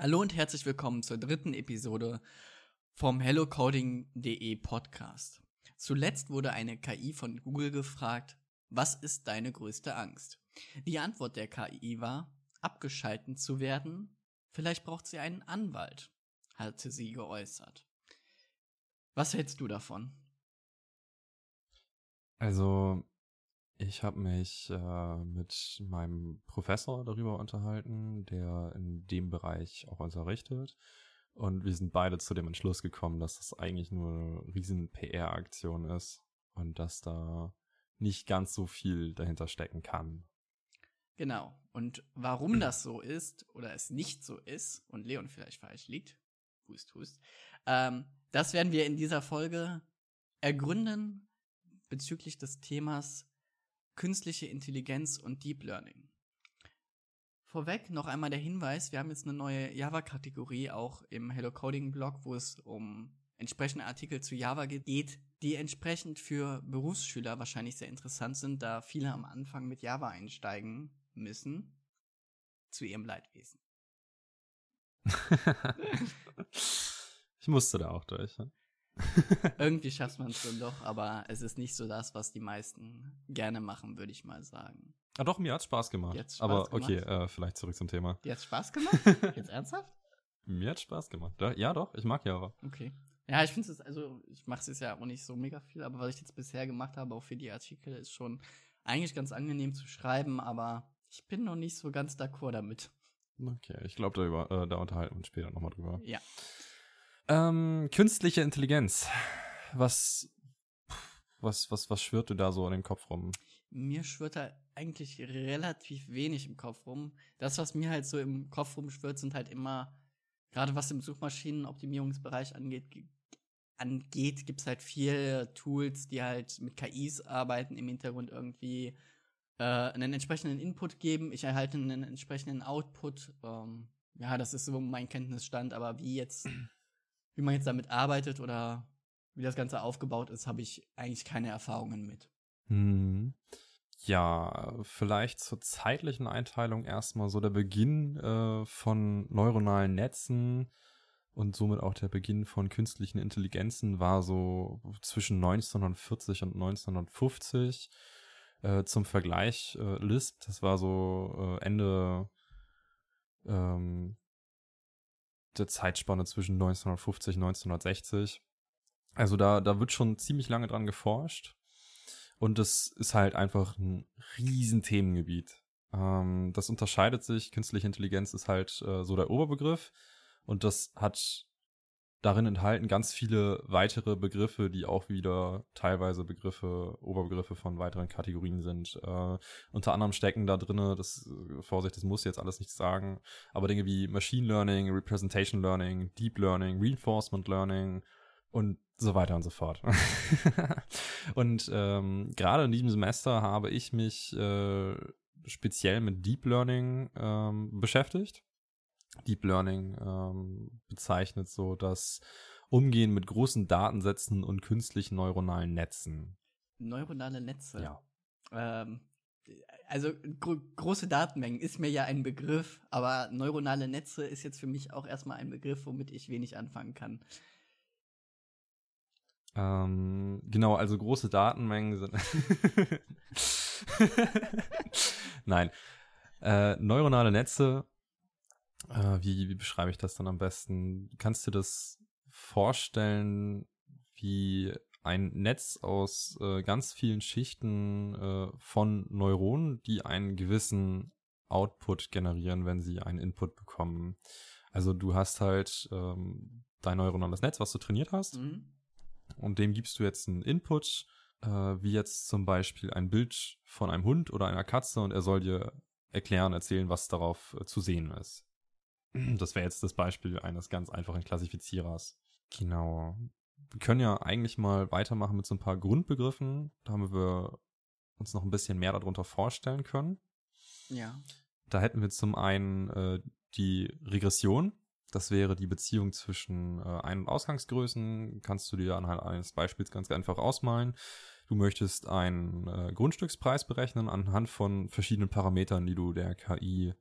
Hallo und herzlich willkommen zur dritten Episode vom HelloCoding.de Podcast. Zuletzt wurde eine KI von Google gefragt, was ist deine größte Angst? Die Antwort der KI war, abgeschalten zu werden. Vielleicht braucht sie einen Anwalt, hatte sie geäußert. Was hältst du davon? Also, ich habe mich äh, mit meinem Professor darüber unterhalten, der in dem Bereich auch unterrichtet. Und wir sind beide zu dem Entschluss gekommen, dass das eigentlich nur eine riesen PR-Aktion ist und dass da nicht ganz so viel dahinter stecken kann. Genau. Und warum das so ist oder es nicht so ist und Leon vielleicht falsch liegt, hust, hust, ähm, das werden wir in dieser Folge ergründen bezüglich des Themas künstliche Intelligenz und Deep Learning. Vorweg noch einmal der Hinweis, wir haben jetzt eine neue Java-Kategorie auch im Hello Coding Blog, wo es um entsprechende Artikel zu Java geht, die entsprechend für Berufsschüler wahrscheinlich sehr interessant sind, da viele am Anfang mit Java einsteigen müssen, zu ihrem Leidwesen. ich musste da auch durch. Ne? Irgendwie schafft man es dann doch, aber es ist nicht so das, was die meisten gerne machen, würde ich mal sagen. Ah doch, mir hat Spaß gemacht. Spaß aber okay, äh, vielleicht zurück zum Thema. Dir hat Spaß gemacht? Jetzt ernsthaft? Mir hat Spaß gemacht. Ja, doch, ich mag Java. Okay. Ja, ich finde es, also ich mache es ja auch nicht so mega viel, aber was ich jetzt bisher gemacht habe, auch für die Artikel, ist schon eigentlich ganz angenehm zu schreiben, aber ich bin noch nicht so ganz d'accord damit. Okay, ich glaube, da, äh, da unterhalten wir uns später nochmal drüber. Ja. Ähm, künstliche Intelligenz. Was, was, was, was schwirrt du da so in den Kopf rum? Mir schwirrt da eigentlich relativ wenig im Kopf rum. Das, was mir halt so im Kopf rumschwirrt, sind halt immer, gerade was im Suchmaschinenoptimierungsbereich angeht, angeht, gibt's halt viele Tools, die halt mit KIs arbeiten, im Hintergrund irgendwie äh, einen entsprechenden Input geben. Ich erhalte einen entsprechenden Output. Ähm, ja, das ist so mein Kenntnisstand, aber wie jetzt wie man jetzt damit arbeitet oder wie das Ganze aufgebaut ist, habe ich eigentlich keine Erfahrungen mit. Hm. Ja, vielleicht zur zeitlichen Einteilung erstmal so der Beginn äh, von neuronalen Netzen und somit auch der Beginn von künstlichen Intelligenzen war so zwischen 1940 und 1950. Äh, zum Vergleich, äh, Lisp, das war so äh, Ende ähm, der Zeitspanne zwischen 1950 und 1960. Also da, da wird schon ziemlich lange dran geforscht. Und das ist halt einfach ein riesen Themengebiet. Ähm, das unterscheidet sich. Künstliche Intelligenz ist halt äh, so der Oberbegriff. Und das hat darin enthalten ganz viele weitere Begriffe, die auch wieder teilweise Begriffe, Oberbegriffe von weiteren Kategorien sind. Äh, unter anderem stecken da drinne, das äh, Vorsicht, das muss jetzt alles nichts sagen, aber Dinge wie Machine Learning, Representation Learning, Deep Learning, Reinforcement Learning und so weiter und so fort. und ähm, gerade in diesem Semester habe ich mich äh, speziell mit Deep Learning ähm, beschäftigt. Deep Learning ähm, bezeichnet so das Umgehen mit großen Datensätzen und künstlichen neuronalen Netzen. Neuronale Netze? Ja. Ähm, also gro große Datenmengen ist mir ja ein Begriff, aber neuronale Netze ist jetzt für mich auch erstmal ein Begriff, womit ich wenig anfangen kann. Ähm, genau, also große Datenmengen sind. Nein. Äh, neuronale Netze äh, wie, wie beschreibe ich das dann am besten? Kannst du das vorstellen, wie ein Netz aus äh, ganz vielen Schichten äh, von Neuronen, die einen gewissen Output generieren, wenn sie einen Input bekommen. Also du hast halt ähm, dein neuronales Netz, was du trainiert hast, mhm. und dem gibst du jetzt einen Input, äh, wie jetzt zum Beispiel ein Bild von einem Hund oder einer Katze, und er soll dir erklären, erzählen, was darauf äh, zu sehen ist. Das wäre jetzt das Beispiel eines ganz einfachen Klassifizierers. Genau. Wir können ja eigentlich mal weitermachen mit so ein paar Grundbegriffen, damit wir uns noch ein bisschen mehr darunter vorstellen können. Ja. Da hätten wir zum einen äh, die Regression. Das wäre die Beziehung zwischen äh, Ein- und Ausgangsgrößen. Kannst du dir anhand eines Beispiels ganz einfach ausmalen. Du möchtest einen äh, Grundstückspreis berechnen anhand von verschiedenen Parametern, die du der KI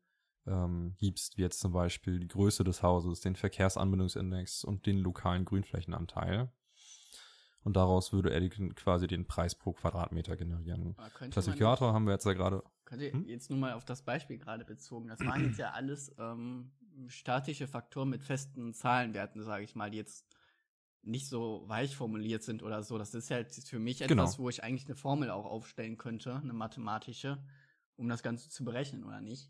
ähm, gibst, wie jetzt zum Beispiel die Größe des Hauses, den Verkehrsanbindungsindex und den lokalen Grünflächenanteil. Und daraus würde er quasi den Preis pro Quadratmeter generieren. Klassifikator haben wir jetzt ja gerade. Könnt ihr hm? jetzt nur mal auf das Beispiel gerade bezogen. Das waren jetzt ja alles ähm, statische Faktoren mit festen Zahlenwerten, sage ich mal, die jetzt nicht so weich formuliert sind oder so. Das ist halt für mich genau. etwas, genau. wo ich eigentlich eine Formel auch aufstellen könnte, eine mathematische, um das Ganze zu berechnen, oder nicht?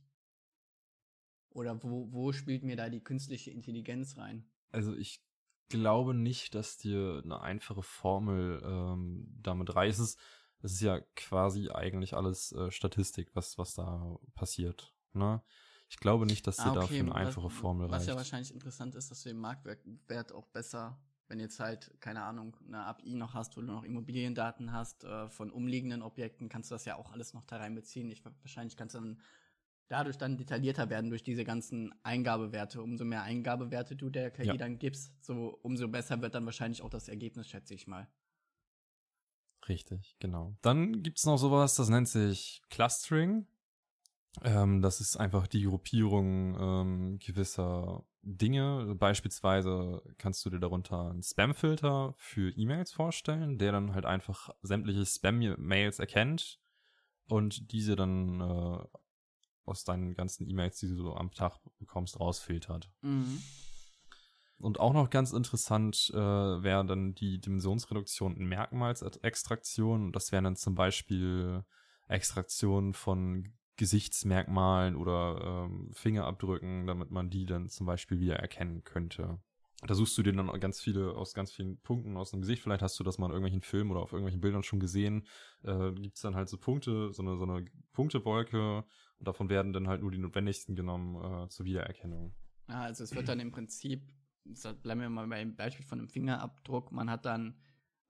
Oder wo, wo spielt mir da die künstliche Intelligenz rein? Also ich glaube nicht, dass dir eine einfache Formel ähm, damit reicht. Es ist, es ist ja quasi eigentlich alles äh, Statistik, was, was da passiert. Ne? Ich glaube nicht, dass dir ah, okay. dafür eine einfache was, Formel was reicht. Was ja wahrscheinlich interessant ist, dass du den Marktwert auch besser wenn jetzt halt, keine Ahnung, eine API noch hast, wo du noch Immobiliendaten hast äh, von umliegenden Objekten, kannst du das ja auch alles noch da reinbeziehen. Ich, wahrscheinlich kannst du dann dadurch dann detaillierter werden durch diese ganzen Eingabewerte. Umso mehr Eingabewerte du der KI ja. dann gibst, so umso besser wird dann wahrscheinlich auch das Ergebnis, schätze ich mal. Richtig, genau. Dann gibt's noch sowas, das nennt sich Clustering. Ähm, das ist einfach die Gruppierung ähm, gewisser Dinge. Beispielsweise kannst du dir darunter einen Spam-Filter für E-Mails vorstellen, der dann halt einfach sämtliche Spam-Mails erkennt und diese dann äh, aus deinen ganzen E-Mails, die du so am Tag bekommst, rausfiltert. Mhm. Und auch noch ganz interessant äh, wäre dann die Dimensionsreduktion in Merkmalsextraktion. Das wären dann zum Beispiel Extraktionen von Gesichtsmerkmalen oder ähm, Fingerabdrücken, damit man die dann zum Beispiel wieder erkennen könnte. Da suchst du dir dann ganz viele aus ganz vielen Punkten aus dem Gesicht. Vielleicht hast du das mal in irgendwelchen Filmen oder auf irgendwelchen Bildern schon gesehen. Äh, Gibt es dann halt so Punkte, so eine, so eine Punktewolke und davon werden dann halt nur die notwendigsten genommen äh, zur Wiedererkennung. Ja, also es wird dann im Prinzip, bleiben wir mal beim Beispiel von einem Fingerabdruck, man hat dann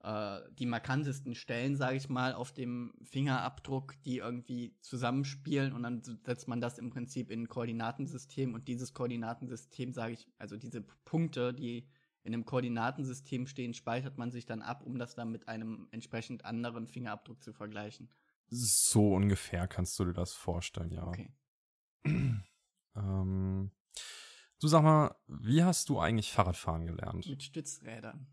äh, die markantesten Stellen, sage ich mal, auf dem Fingerabdruck, die irgendwie zusammenspielen und dann setzt man das im Prinzip in ein Koordinatensystem und dieses Koordinatensystem, sage ich, also diese Punkte, die in einem Koordinatensystem stehen, speichert man sich dann ab, um das dann mit einem entsprechend anderen Fingerabdruck zu vergleichen. So ungefähr kannst du dir das vorstellen, ja. Okay. ähm, du sag mal, wie hast du eigentlich Fahrradfahren gelernt? Mit Stützrädern.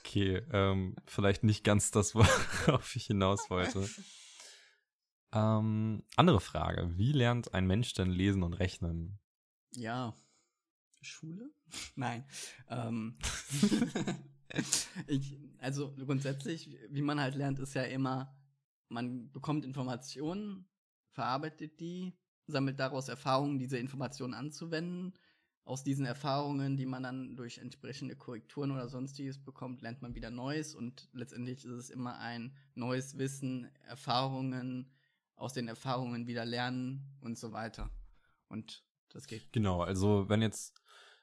Okay, ähm, vielleicht nicht ganz das, worauf ich hinaus wollte. Ähm, andere Frage. Wie lernt ein Mensch denn lesen und rechnen? Ja. Schule? Nein. Ähm. ich, also grundsätzlich, wie man halt lernt, ist ja immer, man bekommt Informationen, verarbeitet die, sammelt daraus Erfahrungen, diese Informationen anzuwenden aus diesen Erfahrungen, die man dann durch entsprechende Korrekturen oder sonstiges bekommt, lernt man wieder Neues und letztendlich ist es immer ein neues Wissen, Erfahrungen, aus den Erfahrungen wieder lernen und so weiter. Und das geht. Genau, also wenn jetzt,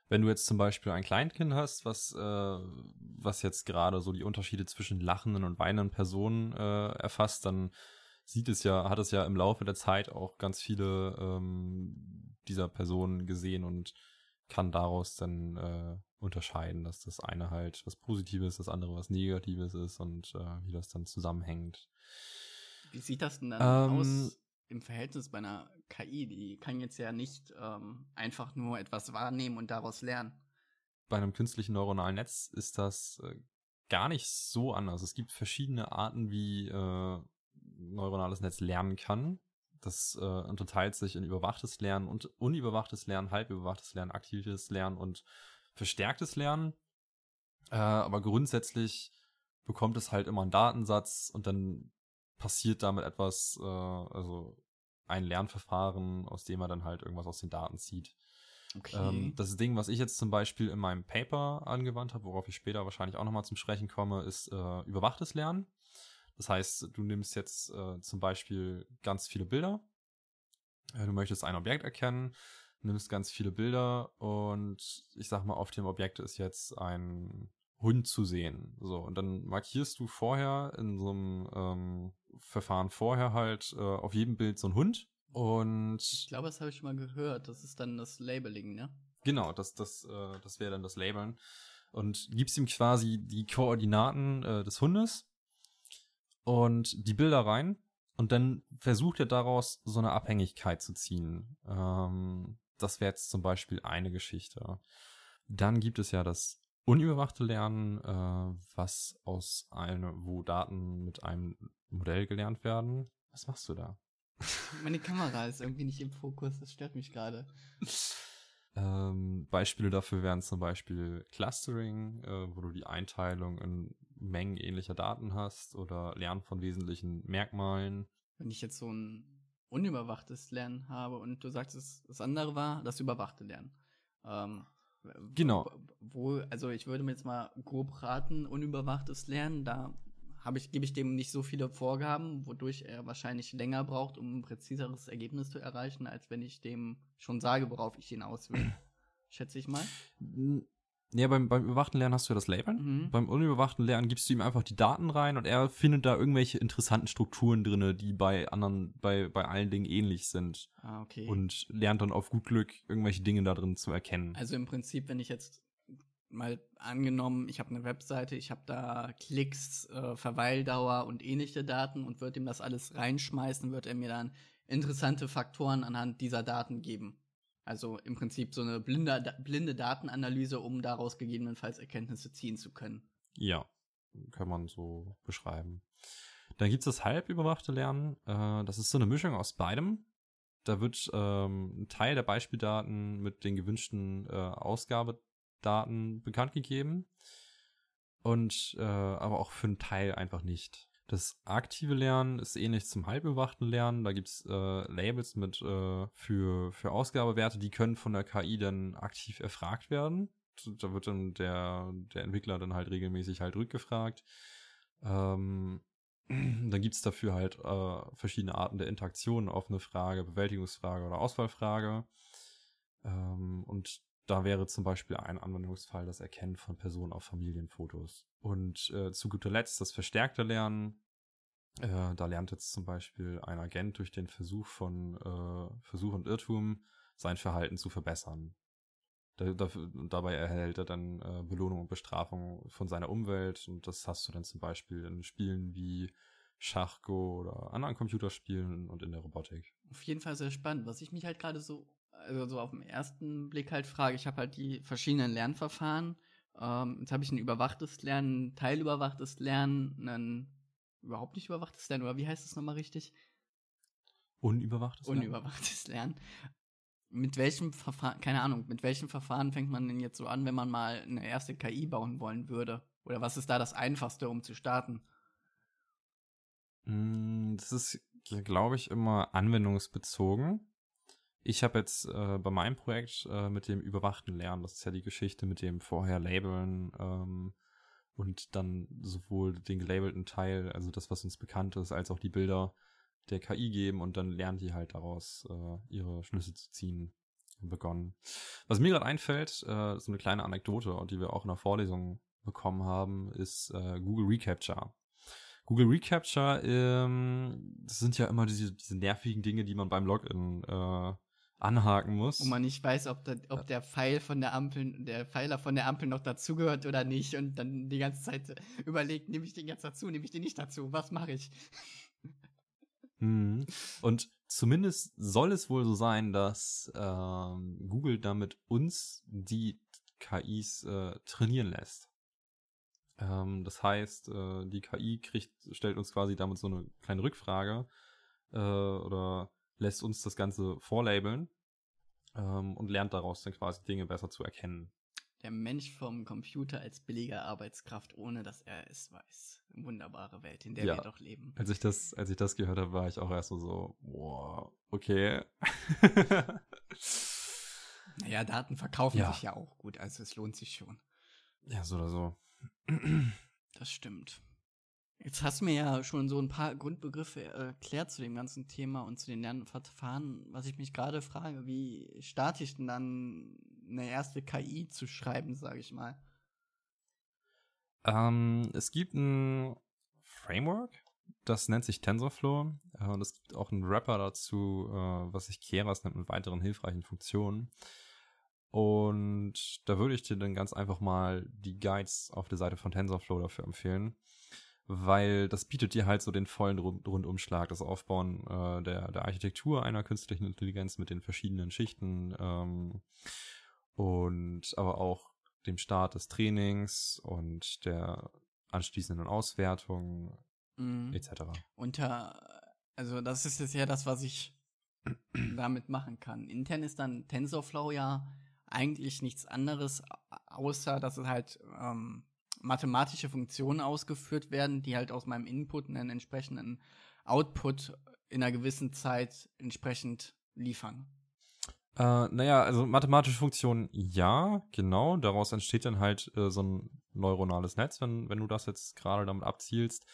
wenn du jetzt zum Beispiel ein Kleinkind hast, was, äh, was jetzt gerade so die Unterschiede zwischen lachenden und weinenden Personen äh, erfasst, dann sieht es ja, hat es ja im Laufe der Zeit auch ganz viele ähm, dieser Personen gesehen und kann daraus dann äh, unterscheiden, dass das eine halt was Positives, das andere was Negatives ist und äh, wie das dann zusammenhängt. Wie sieht das denn dann ähm, aus im Verhältnis bei einer KI? Die kann jetzt ja nicht ähm, einfach nur etwas wahrnehmen und daraus lernen. Bei einem künstlichen neuronalen Netz ist das äh, gar nicht so anders. Es gibt verschiedene Arten, wie äh, neuronales Netz lernen kann. Das äh, unterteilt sich in überwachtes Lernen und unüberwachtes Lernen, halbüberwachtes Lernen, aktives Lernen und verstärktes Lernen. Äh, aber grundsätzlich bekommt es halt immer einen Datensatz und dann passiert damit etwas, äh, also ein Lernverfahren, aus dem er dann halt irgendwas aus den Daten zieht. Okay. Ähm, das Ding, was ich jetzt zum Beispiel in meinem Paper angewandt habe, worauf ich später wahrscheinlich auch nochmal zum Sprechen komme, ist äh, überwachtes Lernen. Das heißt, du nimmst jetzt äh, zum Beispiel ganz viele Bilder. Äh, du möchtest ein Objekt erkennen, nimmst ganz viele Bilder und ich sag mal, auf dem Objekt ist jetzt ein Hund zu sehen. So, und dann markierst du vorher in so einem ähm, Verfahren vorher halt äh, auf jedem Bild so ein Hund. Und ich glaube, das habe ich schon mal gehört. Das ist dann das Labeling, ne? Genau, das, das, äh, das wäre dann das Labeln. Und gibst ihm quasi die Koordinaten äh, des Hundes und die Bilder rein Und dann versucht er daraus so eine Abhängigkeit zu ziehen. Ähm, das wäre jetzt zum Beispiel eine Geschichte. Dann gibt es ja das unüberwachte Lernen, äh, was aus einem, wo Daten mit einem Modell gelernt werden. Was machst du da? Meine Kamera ist irgendwie nicht im Fokus, das stört mich gerade. Ähm, Beispiele dafür wären zum Beispiel Clustering, äh, wo du die Einteilung in Mengen ähnlicher Daten hast oder Lernen von wesentlichen Merkmalen. Wenn ich jetzt so ein unüberwachtes Lernen habe und du sagst, das andere war das überwachte Lernen. Ähm, genau. Wo, also ich würde mir jetzt mal grob raten, unüberwachtes Lernen, da habe ich, gebe ich dem nicht so viele Vorgaben, wodurch er wahrscheinlich länger braucht, um ein präziseres Ergebnis zu erreichen, als wenn ich dem schon sage, worauf ich ihn auswähle. Schätze ich mal. Ja, beim, beim überwachten Lernen hast du ja das Labeln. Mhm. Beim unüberwachten Lernen gibst du ihm einfach die Daten rein und er findet da irgendwelche interessanten Strukturen drin, die bei anderen, bei, bei allen Dingen ähnlich sind. Ah, okay. Und lernt dann auf gut Glück irgendwelche Dinge da drin zu erkennen. Also im Prinzip, wenn ich jetzt mal angenommen, ich habe eine Webseite, ich habe da Klicks, äh, Verweildauer und ähnliche Daten und würde ihm das alles reinschmeißen, wird er mir dann interessante Faktoren anhand dieser Daten geben. Also im Prinzip so eine blinde, blinde Datenanalyse, um daraus gegebenenfalls Erkenntnisse ziehen zu können. Ja, kann man so beschreiben. Dann gibt es das halbüberwachte Lernen. Äh, das ist so eine Mischung aus beidem. Da wird ähm, ein Teil der Beispieldaten mit den gewünschten äh, Ausgabedaten bekannt gegeben. Und äh, aber auch für einen Teil einfach nicht. Das aktive Lernen ist ähnlich zum halbüberwachten Lernen. Da gibt's äh, Labels mit äh, für, für Ausgabewerte, die können von der KI dann aktiv erfragt werden. Da wird dann der, der Entwickler dann halt regelmäßig halt rückgefragt. Ähm, dann gibt's dafür halt äh, verschiedene Arten der Interaktion, offene Frage, Bewältigungsfrage oder Auswahlfrage. Ähm, und da wäre zum Beispiel ein Anwendungsfall das Erkennen von Personen auf Familienfotos. Und äh, zu guter Letzt das verstärkte Lernen. Äh, da lernt jetzt zum Beispiel ein Agent durch den Versuch von äh, Versuch und Irrtum sein Verhalten zu verbessern. Da, da, dabei erhält er dann äh, Belohnung und Bestrafung von seiner Umwelt und das hast du dann zum Beispiel in Spielen wie Schach, Go oder anderen Computerspielen und in der Robotik. Auf jeden Fall sehr spannend. Was ich mich halt gerade so also so auf den ersten Blick halt frage, ich habe halt die verschiedenen Lernverfahren. Ähm, jetzt habe ich ein überwachtes Lernen, ein teilüberwachtes Lernen, ein überhaupt nicht überwachtes Lernen, oder wie heißt das nochmal richtig? Unüberwachtes Lernen. Unüberwachtes Lernen. Mit welchem Verfahren, keine Ahnung, mit welchem Verfahren fängt man denn jetzt so an, wenn man mal eine erste KI bauen wollen würde? Oder was ist da das Einfachste, um zu starten? Mm, das ist, glaube ich, immer anwendungsbezogen. Ich habe jetzt äh, bei meinem Projekt äh, mit dem überwachten Lernen, das ist ja die Geschichte mit dem vorher Labeln ähm, und dann sowohl den gelabelten Teil, also das, was uns bekannt ist, als auch die Bilder der KI geben und dann lernt die halt daraus äh, ihre Schlüsse zu ziehen begonnen. Was mir gerade einfällt, äh, ist eine kleine Anekdote, die wir auch in der Vorlesung bekommen haben, ist äh, Google Recapture. Google Recapture, ähm, das sind ja immer diese, diese nervigen Dinge, die man beim Login äh, anhaken muss. Wo man nicht weiß, ob, der, ob der Pfeil von der Ampel, der Pfeiler von der Ampel noch dazugehört oder nicht und dann die ganze Zeit überlegt, nehme ich den jetzt dazu, nehme ich den nicht dazu, was mache ich? Mhm. Und zumindest soll es wohl so sein, dass ähm, Google damit uns die KIs äh, trainieren lässt. Ähm, das heißt, äh, die KI kriegt, stellt uns quasi damit so eine kleine Rückfrage äh, oder lässt uns das Ganze vorlabeln ähm, und lernt daraus dann quasi Dinge besser zu erkennen. Der Mensch vom Computer als billige Arbeitskraft, ohne dass er es weiß. Wunderbare Welt, in der ja, wir doch leben. Als ich das, als ich das gehört habe, war ich auch erst so, so wow, okay. naja, Daten verkaufen ja. sich ja auch gut, also es lohnt sich schon. Ja, so oder so. Das stimmt. Jetzt hast du mir ja schon so ein paar Grundbegriffe erklärt zu dem ganzen Thema und zu den Lernverfahren, was ich mich gerade frage, wie starte ich denn dann eine erste KI zu schreiben, sage ich mal? Ähm, es gibt ein Framework, das nennt sich TensorFlow äh, und es gibt auch einen Wrapper dazu, äh, was sich Keras nennt mit weiteren hilfreichen Funktionen. Und da würde ich dir dann ganz einfach mal die Guides auf der Seite von TensorFlow dafür empfehlen. Weil das bietet dir halt so den vollen Rundumschlag, das Aufbauen äh, der, der Architektur einer künstlichen Intelligenz mit den verschiedenen Schichten ähm, und aber auch dem Start des Trainings und der anschließenden Auswertung mhm. etc. Unter, also das ist jetzt ja das, was ich damit machen kann. Intern ist dann TensorFlow ja eigentlich nichts anderes, außer dass es halt ähm, mathematische Funktionen ausgeführt werden, die halt aus meinem Input einen entsprechenden Output in einer gewissen Zeit entsprechend liefern. Äh, naja, also mathematische Funktionen, ja, genau. Daraus entsteht dann halt äh, so ein neuronales Netz, wenn, wenn du das jetzt gerade damit abzielst.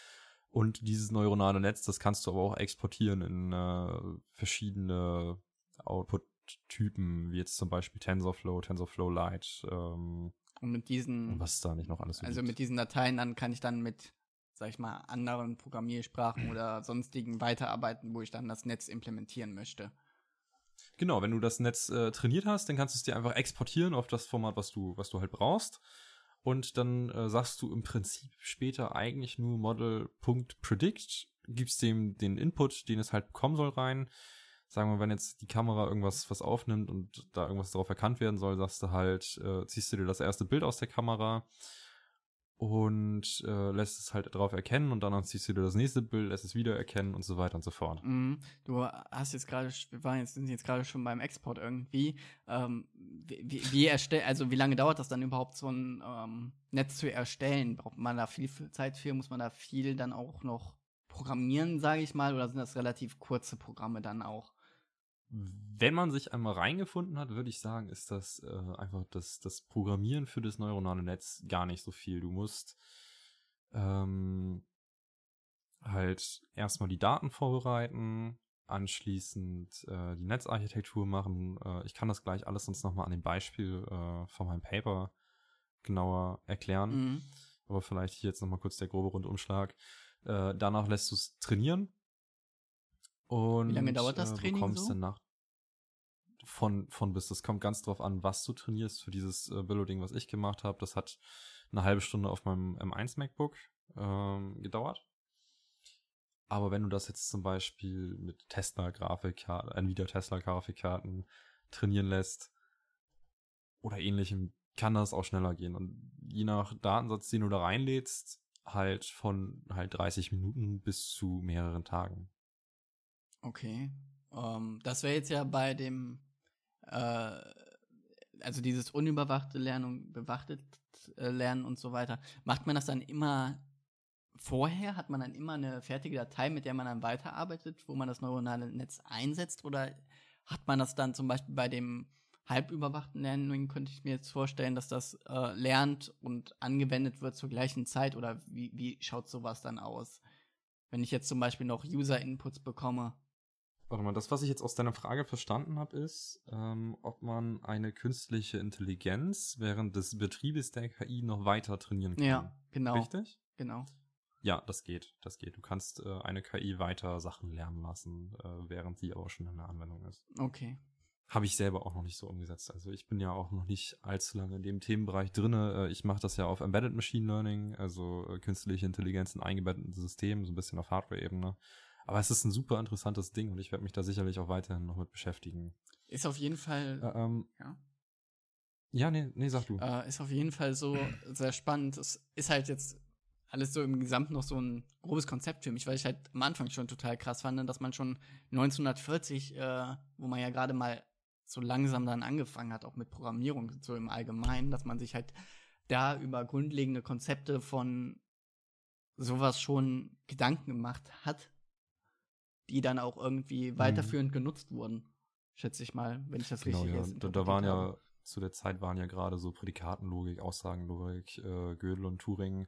Und dieses neuronale Netz, das kannst du aber auch exportieren in äh, verschiedene Output-Typen, wie jetzt zum Beispiel TensorFlow, TensorFlow Lite. Ähm, und mit diesen. was da nicht noch alles so Also gibt. mit diesen Dateien, dann kann ich dann mit, sag ich mal, anderen Programmiersprachen oder sonstigen weiterarbeiten, wo ich dann das Netz implementieren möchte. Genau, wenn du das Netz äh, trainiert hast, dann kannst du es dir einfach exportieren auf das Format, was du, was du halt brauchst. Und dann äh, sagst du im Prinzip später eigentlich nur Model.predict, gibst dem den Input, den es halt bekommen soll, rein. Sagen wir, wenn jetzt die Kamera irgendwas was aufnimmt und da irgendwas darauf erkannt werden soll, sagst du halt, äh, ziehst du dir das erste Bild aus der Kamera, und äh, lässt es halt drauf erkennen und dann ziehst du dir das nächste Bild, lässt es wieder erkennen und so weiter und so fort. Mhm. Du hast jetzt gerade, wir waren jetzt, sind jetzt gerade schon beim Export irgendwie. Ähm, wie, wie erstellt, also wie lange dauert das dann überhaupt, so ein ähm, Netz zu erstellen? Braucht man da viel Zeit für? Muss man da viel dann auch noch programmieren, sage ich mal, oder sind das relativ kurze Programme dann auch? Wenn man sich einmal reingefunden hat, würde ich sagen, ist das äh, einfach das, das Programmieren für das neuronale Netz gar nicht so viel. Du musst ähm, halt erstmal die Daten vorbereiten, anschließend äh, die Netzarchitektur machen. Äh, ich kann das gleich alles sonst nochmal an dem Beispiel äh, von meinem Paper genauer erklären. Mhm. Aber vielleicht hier jetzt nochmal kurz der grobe Rundumschlag. Äh, danach lässt du es trainieren. Und, Wie lange dauert das äh, Training so? Dann nach von, von bis. Das kommt ganz drauf an, was du trainierst für dieses äh, Billo-Ding, was ich gemacht habe. Das hat eine halbe Stunde auf meinem M1 MacBook ähm, gedauert. Aber wenn du das jetzt zum Beispiel mit Tesla-Grafikkarten, Nvidia Tesla-Grafikkarten trainieren lässt oder ähnlichem, kann das auch schneller gehen. Und je nach Datensatz, den du da reinlädst, halt von halt 30 Minuten bis zu mehreren Tagen. Okay. Um, ähm, das wäre jetzt ja bei dem äh, also dieses unüberwachte Lernen und bewachtet äh, Lernen und so weiter, macht man das dann immer vorher? Hat man dann immer eine fertige Datei, mit der man dann weiterarbeitet, wo man das neuronale Netz einsetzt? Oder hat man das dann zum Beispiel bei dem halbüberwachten Lernen, könnte ich mir jetzt vorstellen, dass das äh, lernt und angewendet wird zur gleichen Zeit? Oder wie, wie schaut sowas dann aus? Wenn ich jetzt zum Beispiel noch User-Inputs bekomme, Warte mal, das, was ich jetzt aus deiner Frage verstanden habe, ist, ähm, ob man eine künstliche Intelligenz während des Betriebes der KI noch weiter trainieren kann. Ja, genau. Richtig? Genau. Ja, das geht, das geht. Du kannst äh, eine KI weiter Sachen lernen lassen, äh, während sie aber schon in der Anwendung ist. Okay. Habe ich selber auch noch nicht so umgesetzt. Also ich bin ja auch noch nicht allzu lange in dem Themenbereich drinne. Äh, ich mache das ja auf Embedded Machine Learning, also äh, künstliche Intelligenz in eingebetteten Systemen, so ein bisschen auf Hardware-Ebene. Aber es ist ein super interessantes Ding und ich werde mich da sicherlich auch weiterhin noch mit beschäftigen. Ist auf jeden Fall. Äh, ähm, ja. Ja, nee, nee, sag du. Äh, ist auf jeden Fall so sehr spannend. Es ist halt jetzt alles so im Gesamten noch so ein grobes Konzept für mich, weil ich halt am Anfang schon total krass fand, dass man schon 1940, äh, wo man ja gerade mal so langsam dann angefangen hat, auch mit Programmierung so im Allgemeinen, dass man sich halt da über grundlegende Konzepte von sowas schon Gedanken gemacht hat die dann auch irgendwie mhm. weiterführend mhm. genutzt wurden. Schätze ich mal, wenn ich das genau, richtig ja. Da, da waren ja, zu der Zeit waren ja gerade so Prädikatenlogik, Aussagenlogik, äh, Gödel und Turing.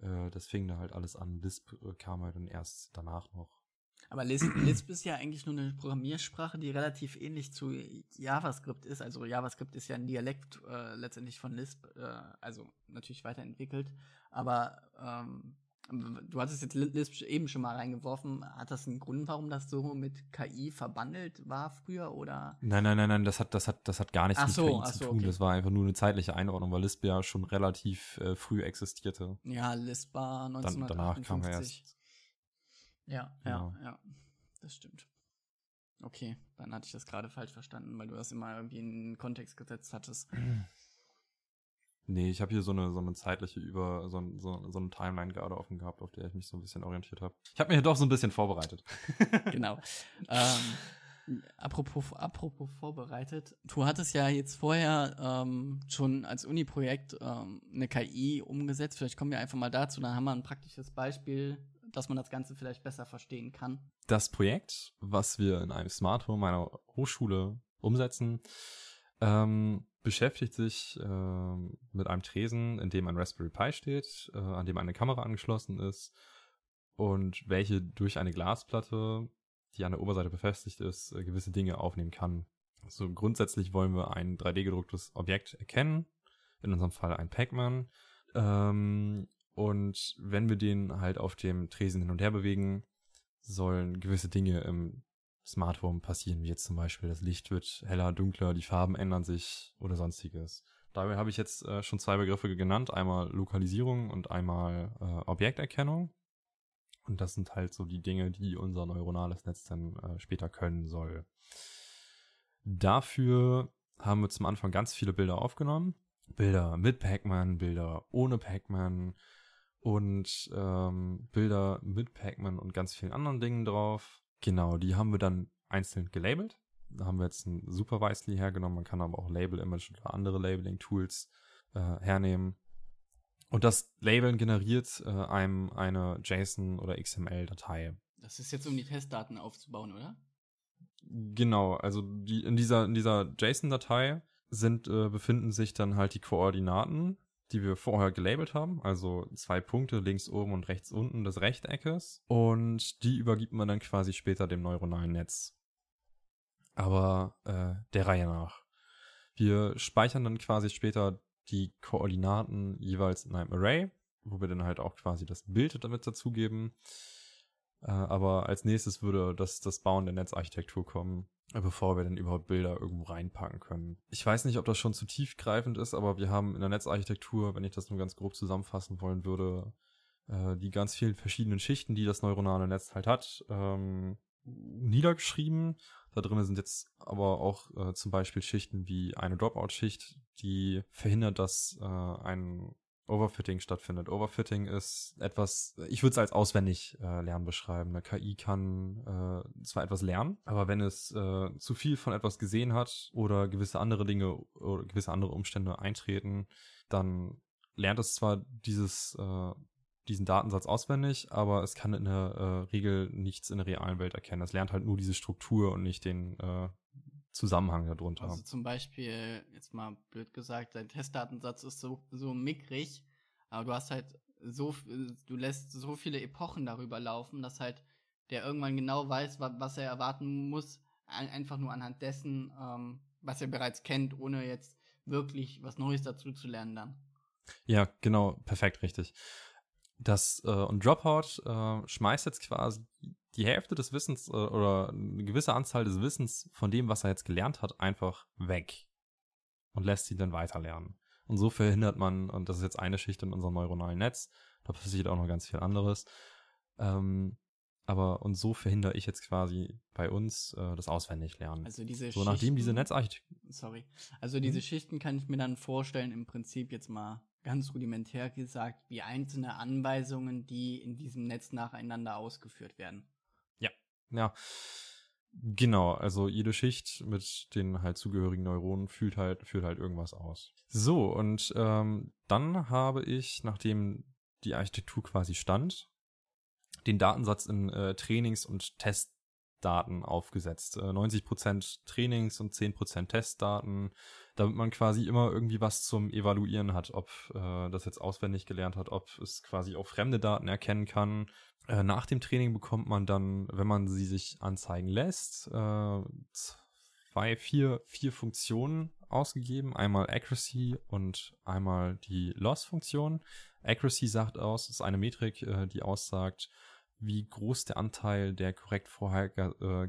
Äh, das fing da halt alles an. Lisp äh, kam halt dann erst danach noch. Aber Lisp, Lisp ist ja eigentlich nur eine Programmiersprache, die relativ ähnlich zu JavaScript ist. Also JavaScript ist ja ein Dialekt äh, letztendlich von Lisp, äh, also natürlich weiterentwickelt. Aber ähm, Du hattest jetzt Lisp eben schon mal reingeworfen. Hat das einen Grund, warum das so mit KI verbandelt war früher oder? Nein, nein, nein, nein, das hat, das hat, das hat gar nichts Ach mit so, KI zu so, tun. okay. Das war einfach nur eine zeitliche Einordnung, weil Lisp ja schon relativ äh, früh existierte. Ja, Lisp war Dann, 1958. danach kam er erst. Ja, Genau. ja, ja. Das stimmt. Okay, dann hatte ich das gerade falsch verstanden, weil du das immer irgendwie in den Kontext gesetzt hattest. Nee, ich habe hier so eine, so eine zeitliche Über, so, so, so eine Timeline gerade offen gehabt, auf der ich mich so ein bisschen orientiert habe. Ich habe mir hier doch so ein bisschen vorbereitet. genau. Ähm, apropos, apropos vorbereitet, du hattest ja jetzt vorher ähm, schon als Uni-Projekt ähm, eine KI umgesetzt. Vielleicht kommen wir einfach mal dazu, dann haben wir ein praktisches Beispiel, dass man das Ganze vielleicht besser verstehen kann. Das Projekt, was wir in einem Smart Home meiner Hochschule umsetzen, ähm, beschäftigt sich ähm, mit einem Tresen, in dem ein Raspberry Pi steht, äh, an dem eine Kamera angeschlossen ist und welche durch eine Glasplatte, die an der Oberseite befestigt ist, äh, gewisse Dinge aufnehmen kann. So grundsätzlich wollen wir ein 3D-gedrucktes Objekt erkennen, in unserem Fall ein Pac-Man. Ähm, und wenn wir den halt auf dem Tresen hin und her bewegen, sollen gewisse Dinge im Smart passieren, wie jetzt zum Beispiel das Licht wird heller, dunkler, die Farben ändern sich oder sonstiges. Dabei habe ich jetzt äh, schon zwei Begriffe genannt, einmal Lokalisierung und einmal äh, Objekterkennung. Und das sind halt so die Dinge, die unser neuronales Netz dann äh, später können soll. Dafür haben wir zum Anfang ganz viele Bilder aufgenommen. Bilder mit Pac-Man, Bilder ohne Pac-Man und ähm, Bilder mit Pac-Man und ganz vielen anderen Dingen drauf. Genau, die haben wir dann einzeln gelabelt. Da haben wir jetzt ein Supervisely hergenommen. Man kann aber auch Label-Image oder andere Labeling-Tools äh, hernehmen. Und das Labeln generiert äh, einem eine JSON- oder XML-Datei. Das ist jetzt, um die Testdaten aufzubauen, oder? Genau, also die, in dieser, in dieser JSON-Datei sind, äh, befinden sich dann halt die Koordinaten, die wir vorher gelabelt haben, also zwei Punkte links oben und rechts unten des Rechteckes und die übergibt man dann quasi später dem neuronalen Netz. Aber äh, der Reihe nach. Wir speichern dann quasi später die Koordinaten jeweils in einem Array, wo wir dann halt auch quasi das Bild damit dazugeben. Äh, aber als nächstes würde das, das Bauen der Netzarchitektur kommen, bevor wir dann überhaupt Bilder irgendwo reinpacken können. Ich weiß nicht, ob das schon zu tiefgreifend ist, aber wir haben in der Netzarchitektur, wenn ich das nur ganz grob zusammenfassen wollen würde, äh, die ganz vielen verschiedenen Schichten, die das neuronale Netz halt hat, ähm, niedergeschrieben. Da drin sind jetzt aber auch äh, zum Beispiel Schichten wie eine Dropout-Schicht, die verhindert, dass äh, ein Overfitting stattfindet. Overfitting ist etwas, ich würde es als auswendig äh, lernen beschreiben. Eine KI kann äh, zwar etwas lernen, aber wenn es äh, zu viel von etwas gesehen hat oder gewisse andere Dinge oder gewisse andere Umstände eintreten, dann lernt es zwar dieses äh, diesen Datensatz auswendig, aber es kann in der äh, Regel nichts in der realen Welt erkennen. Es lernt halt nur diese Struktur und nicht den äh, Zusammenhang darunter. Also zum Beispiel, jetzt mal blöd gesagt, dein Testdatensatz ist so, so mickrig, aber du hast halt so, du lässt so viele Epochen darüber laufen, dass halt der irgendwann genau weiß, wa was er erwarten muss, ein einfach nur anhand dessen, ähm, was er bereits kennt, ohne jetzt wirklich was Neues dazu zu lernen dann. Ja, genau, perfekt, richtig. Das äh, und Dropout äh, schmeißt jetzt quasi die Hälfte des Wissens äh, oder eine gewisse Anzahl des Wissens von dem, was er jetzt gelernt hat, einfach weg und lässt ihn dann weiterlernen. Und so verhindert man, und das ist jetzt eine Schicht in unserem neuronalen Netz, da passiert auch noch ganz viel anderes, ähm, aber und so verhindere ich jetzt quasi bei uns äh, das Auswendiglernen. Also diese so nachdem diese Schichten- Netzarchitektur Sorry. Also diese Mhm. Schichten kann ich mir dann vorstellen, im Prinzip jetzt mal ganz rudimentär gesagt, wie einzelne Anweisungen, die in diesem Netz nacheinander ausgeführt werden. Ja, genau. Also jede Schicht mit den halt zugehörigen Neuronen fühlt halt, führt halt irgendwas aus. So, und ähm, dann habe ich, nachdem die Architektur quasi stand, den Datensatz in äh, Trainings- und Testdaten aufgesetzt. Äh, 90% Trainings und 10% Testdaten, damit man quasi immer irgendwie was zum Evaluieren hat, ob äh, das jetzt auswendig gelernt hat, ob es quasi auch fremde Daten erkennen kann. Äh, nach dem Training bekommt man dann, wenn man sie sich anzeigen lässt, äh, zwei, vier, vier Funktionen ausgegeben. Einmal Accuracy und einmal die Loss-Funktion. Accuracy sagt aus, ist eine Metrik, äh, die aussagt, wie groß der Anteil der korrekt vorher äh,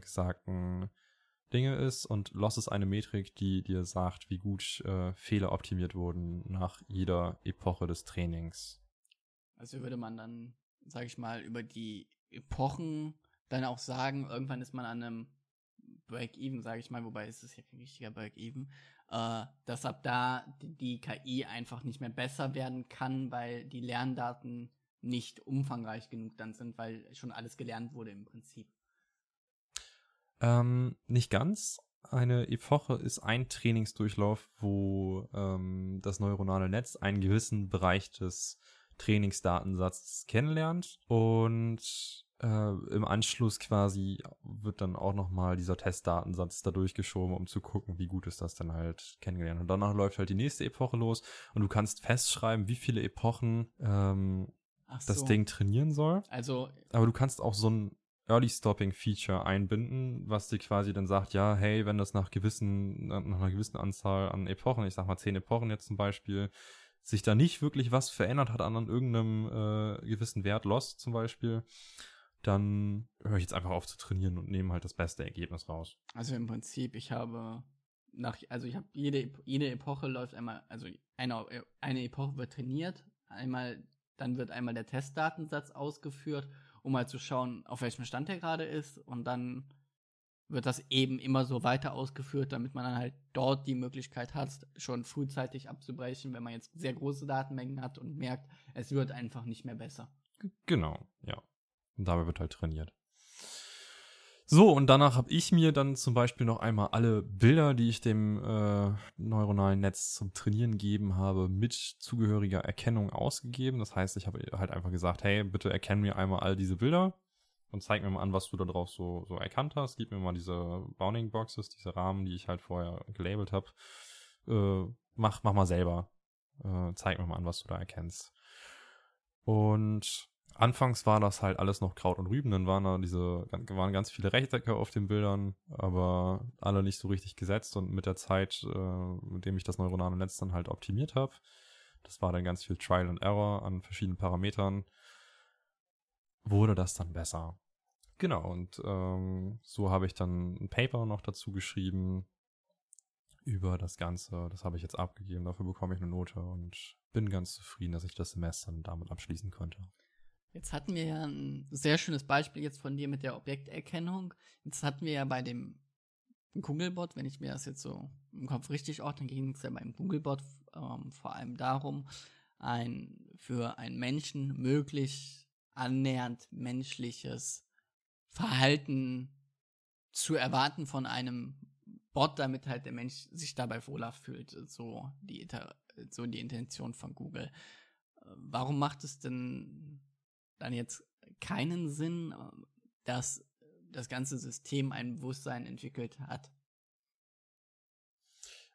Dinge ist und Loss ist eine Metrik, die dir sagt, wie gut äh, Fehler optimiert wurden nach jeder Epoche des Trainings. Also würde man dann, sag ich mal, über die Epochen dann auch sagen, irgendwann ist man an einem Break-Even, sage ich mal, wobei ist es ja kein richtiger Break-Even, äh, dass ab da die, die KI einfach nicht mehr besser werden kann, weil die Lerndaten nicht umfangreich genug dann sind, weil schon alles gelernt wurde im Prinzip. Ähm, nicht ganz. Eine Epoche ist ein Trainingsdurchlauf, wo ähm, das neuronale Netz einen gewissen Bereich des Trainingsdatensatzes kennenlernt und äh, im Anschluss quasi wird dann auch nochmal dieser Testdatensatz da durchgeschoben, um zu gucken, wie gut ist das denn halt kennengelernt. Und danach läuft halt die nächste Epoche los und du kannst festschreiben, wie viele Epochen ähm, so. das Ding trainieren soll. Also. Aber du kannst auch so ein Early Stopping Feature einbinden, was dir quasi dann sagt, ja, hey, wenn das nach gewissen, nach einer gewissen Anzahl an Epochen, ich sag mal zehn Epochen jetzt zum Beispiel, sich da nicht wirklich was verändert hat an irgendeinem äh, gewissen Wert, Loss zum Beispiel, dann höre ich jetzt einfach auf zu trainieren und nehme halt das beste Ergebnis raus. Also im Prinzip, ich habe nach, also ich habe jede, jede Epoche läuft einmal, also eine, eine Epoche wird trainiert, einmal, dann wird einmal der Testdatensatz ausgeführt um mal zu schauen, auf welchem Stand er gerade ist. Und dann wird das eben immer so weiter ausgeführt, damit man dann halt dort die Möglichkeit hat, schon frühzeitig abzubrechen, wenn man jetzt sehr große Datenmengen hat und merkt, es wird einfach nicht mehr besser. Genau, ja. Und dabei wird halt trainiert. So, und danach habe ich mir dann zum Beispiel noch einmal alle Bilder, die ich dem äh, neuronalen Netz zum Trainieren gegeben habe, mit zugehöriger Erkennung ausgegeben. Das heißt, ich habe halt einfach gesagt, hey, bitte erkenn mir einmal all diese Bilder und zeig mir mal an, was du da drauf so, so erkannt hast. Gib mir mal diese Bounding Boxes, diese Rahmen, die ich halt vorher gelabelt habe. Äh, mach, mach mal selber. Äh, zeig mir mal an, was du da erkennst. Und Anfangs war das halt alles noch Kraut und Rüben, dann waren da diese, waren ganz viele Rechtecke auf den Bildern, aber alle nicht so richtig gesetzt und mit der Zeit, äh, mit dem ich das neuronale Netz dann halt optimiert habe, das war dann ganz viel Trial and Error an verschiedenen Parametern, wurde das dann besser. Genau, und ähm, so habe ich dann ein Paper noch dazu geschrieben über das Ganze. Das habe ich jetzt abgegeben, dafür bekomme ich eine Note und bin ganz zufrieden, dass ich das Semester damit abschließen konnte. Jetzt hatten wir ja ein sehr schönes Beispiel jetzt von dir mit der Objekterkennung. Jetzt hatten wir ja bei dem Googlebot, wenn ich mir das jetzt so im Kopf richtig ordne, ging es ja beim Googlebot ähm, vor allem darum, ein für einen Menschen möglich annähernd menschliches Verhalten zu erwarten von einem Bot, damit halt der Mensch sich dabei wohler fühlt. So die, so die Intention von Google. Äh, warum macht es denn dann jetzt keinen Sinn, ähm, dass das ganze System ein Bewusstsein entwickelt hat.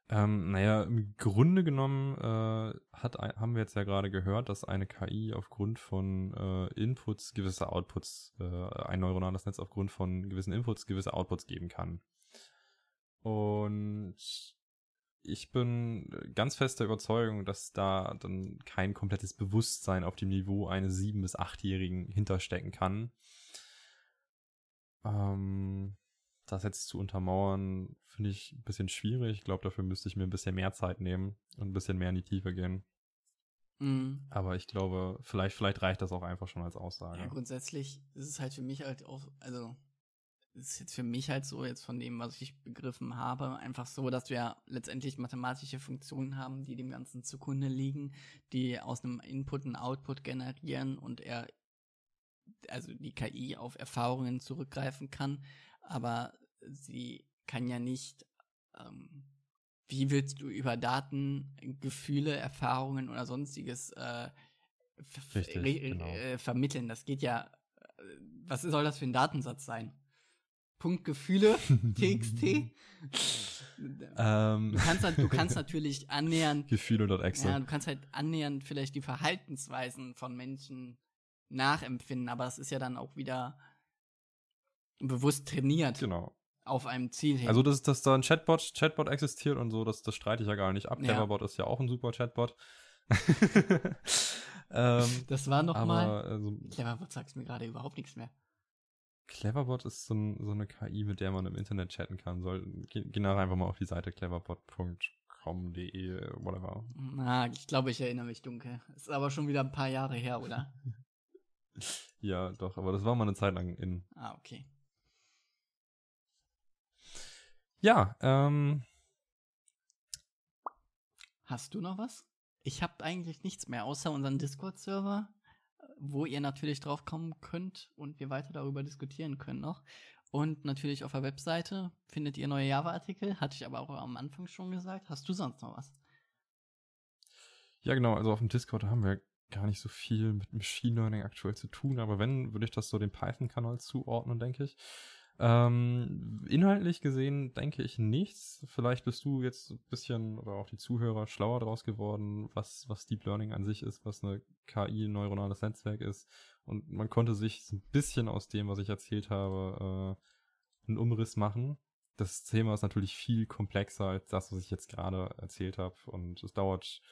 Ähm, naja, im Grunde genommen äh, hat, haben wir jetzt ja gerade gehört, dass eine KI aufgrund von äh, Inputs gewisse Outputs, äh, ein neuronales Netz aufgrund von gewissen Inputs gewisse Outputs geben kann. Und ich bin ganz fester Überzeugung, dass da dann kein komplettes Bewusstsein auf dem Niveau eines sieben- bis achtjährigen hinterstecken kann. Ähm, das jetzt zu untermauern, finde ich ein bisschen schwierig. Ich glaube, dafür müsste ich mir ein bisschen mehr Zeit nehmen und ein bisschen mehr in die Tiefe gehen. Mhm. Aber ich glaube, vielleicht, vielleicht reicht das auch einfach schon als Aussage. Ja, grundsätzlich ist es halt für mich halt auch, also ist jetzt für mich halt so, jetzt von dem, was ich begriffen habe, einfach so, dass wir letztendlich mathematische Funktionen haben, die dem Ganzen zugrunde liegen, die aus einem Input einen Output generieren und er, also die KI auf Erfahrungen zurückgreifen kann, aber sie kann ja nicht, ähm, wie willst du über Daten, Gefühle, Erfahrungen oder sonstiges äh, Richtig, genau. äh, vermitteln? Das geht ja, äh, was soll das für ein Datensatz sein? Punkt Gefühle, TXT. ähm. du, kannst, halt, du kannst natürlich annähernd. Gefühle.exe. Ja, du kannst halt annähernd vielleicht die Verhaltensweisen von Menschen nachempfinden, aber es ist ja dann auch wieder bewusst trainiert. Genau. Auf einem Ziel hin. Also, dass, dass da ein Chatbot, Chatbot existiert und so, das, das streite ich ja gar nicht ab. Ja. Cleverbot ist ja auch ein super Chatbot. ähm, das war noch mal. Also, Cleverbot sagst mir gerade überhaupt nichts mehr. Cleverbot ist so, ein, so, eine KI, mit der man im Internet chatten kann. Soll, geh, geh nachher einfach mal auf die Seite cleverbot.com.de, whatever. Na, ich glaube, ich erinnere mich dunkel. Ist aber schon wieder ein paar Jahre her, oder? ja, doch, aber das war mal eine Zeit lang in. Ah, okay. Ja, ähm. Hast du noch was? Ich habe eigentlich nichts mehr, außer unseren Discord-Server, wo ihr natürlich drauf kommen könnt und wir weiter darüber diskutieren können noch. Und natürlich auf der Webseite findet ihr neue Java-Artikel, hatte ich aber auch am Anfang schon gesagt. Hast du sonst noch was? Ja, genau, also auf dem Discord haben wir gar nicht so viel mit Machine Learning aktuell zu tun, aber wenn, würde ich das so dem Python-Kanal zuordnen, denke ich. Ähm, inhaltlich gesehen denke ich nichts. Vielleicht bist du jetzt ein bisschen oder auch die Zuhörer schlauer draus geworden, was, was Deep Learning an sich ist, was eine KI, neuronales Netzwerk ist. Und man konnte sich ein bisschen aus dem, was ich erzählt habe, äh, einen Umriss machen. Das Thema ist natürlich viel komplexer als das, was ich jetzt gerade erzählt habe. Und es dauert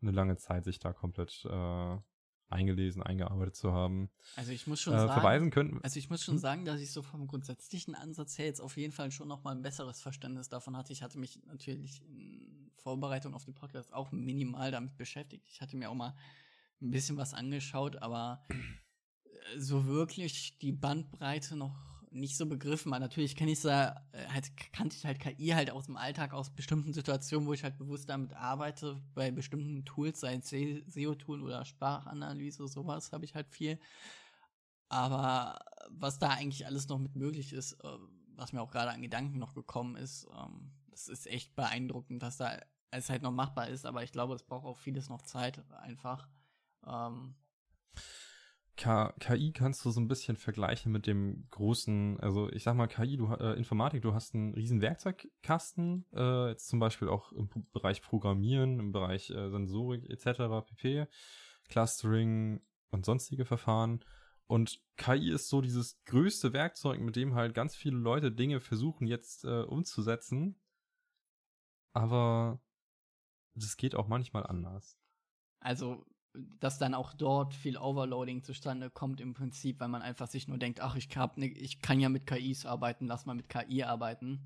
eine lange Zeit, sich da komplett äh, eingelesen, eingearbeitet zu haben. Also ich muss schon äh, sagen, verweisen können. Also ich muss schon hm? sagen, dass ich so vom grundsätzlichen Ansatz her jetzt auf jeden Fall schon noch mal ein besseres Verständnis davon hatte. Ich hatte mich natürlich in Vorbereitung auf den Podcast auch minimal damit beschäftigt. Ich hatte mir auch mal ein bisschen was angeschaut, aber äh, so wirklich die Bandbreite noch nicht so begriffen. Aber natürlich kenne ich da äh, halt, kannte ich halt KI halt aus dem Alltag, aus bestimmten Situationen, wo ich halt bewusst damit arbeite, bei bestimmten Tools, sei es SEO-Tool oder Sprachanalyse, sowas habe ich halt viel. Aber was da eigentlich alles noch mit möglich ist, äh, was mir auch gerade an Gedanken noch gekommen ist, ähm, das ist echt beeindruckend, dass da es halt noch machbar ist, aber ich glaube, es braucht auch vieles noch Zeit einfach. Ähm, KI kannst du so ein bisschen vergleichen mit dem großen, also ich sag mal KI, du äh, Informatik, du hast einen riesen Werkzeugkasten, äh, jetzt zum Beispiel auch im Bereich Programmieren, im Bereich äh, Sensorik etc. pp, Clustering und sonstige Verfahren. Und KI ist so dieses größte Werkzeug, mit dem halt ganz viele Leute Dinge versuchen jetzt äh, umzusetzen. Aber das geht auch manchmal anders. Also dass dann auch dort viel Overloading zustande kommt im Prinzip, weil man einfach sich nur denkt, ach, ich, hab ne, ich kann ja mit KIs arbeiten, lass mal mit KI arbeiten.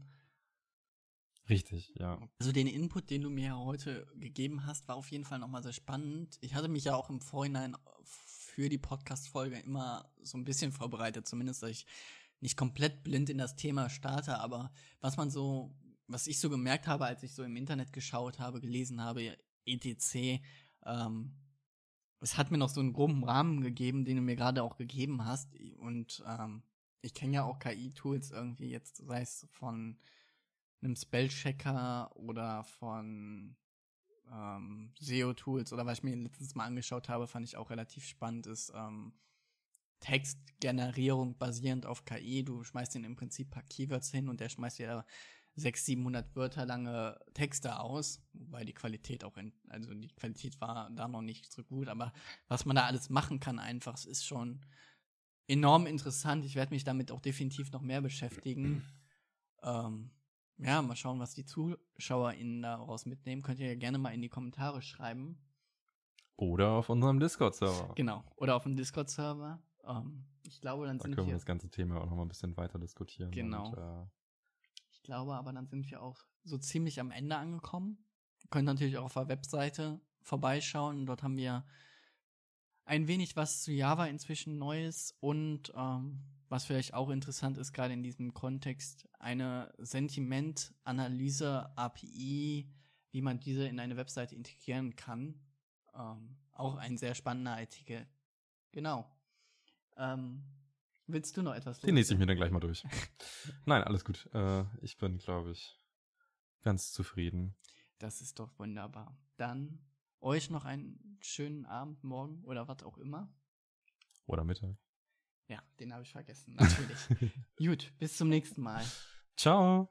Richtig, ja. Also den Input, den du mir heute gegeben hast, war auf jeden Fall nochmal sehr spannend. Ich hatte mich ja auch im Vorhinein für die Podcast-Folge immer so ein bisschen vorbereitet, zumindest, dass ich nicht komplett blind in das Thema starte, aber was man so, was ich so gemerkt habe, als ich so im Internet geschaut habe, gelesen habe, etc., ähm, es hat mir noch so einen groben Rahmen gegeben, den du mir gerade auch gegeben hast. Und ähm, ich kenne ja auch KI-Tools irgendwie jetzt, sei es von einem Spellchecker oder von ähm, SEO-Tools oder was ich mir letztens mal angeschaut habe, fand ich auch relativ spannend, ist ähm, Textgenerierung basierend auf KI. Du schmeißt den im Prinzip ein paar Keywords hin und der schmeißt dir 600, 700 Wörter lange Texte aus, weil die Qualität auch, in, also die Qualität war da noch nicht so gut, aber was man da alles machen kann einfach, ist schon enorm interessant. Ich werde mich damit auch definitiv noch mehr beschäftigen. ähm, ja, mal schauen, was die ZuschauerInnen daraus mitnehmen. Könnt ihr ja gerne mal in die Kommentare schreiben. Oder auf unserem Discord-Server. Genau, oder auf dem Discord-Server. Ähm, ich glaube, dann da sind können wir das ganze Thema auch noch mal ein bisschen weiter diskutieren. Genau. Und, äh, glaube aber, dann sind wir auch so ziemlich am Ende angekommen. Ihr könnt natürlich auch auf der Webseite vorbeischauen. Dort haben wir ein wenig was zu Java inzwischen Neues und ähm, was vielleicht auch interessant ist, gerade in diesem Kontext, eine Sentiment-Analyse-API, wie man diese in eine Webseite integrieren kann. Ähm, auch ein sehr spannender Artikel. Genau. Ähm, willst du noch etwas? Den lese ich mir dann gleich mal durch. Nein, alles gut. Äh, ich bin, glaube ich, ganz zufrieden. Das ist doch wunderbar. Dann euch noch einen schönen Abend, morgen oder was auch immer. Oder Mittag. Ja, den habe ich vergessen, natürlich. Gut, bis zum nächsten Mal. Ciao.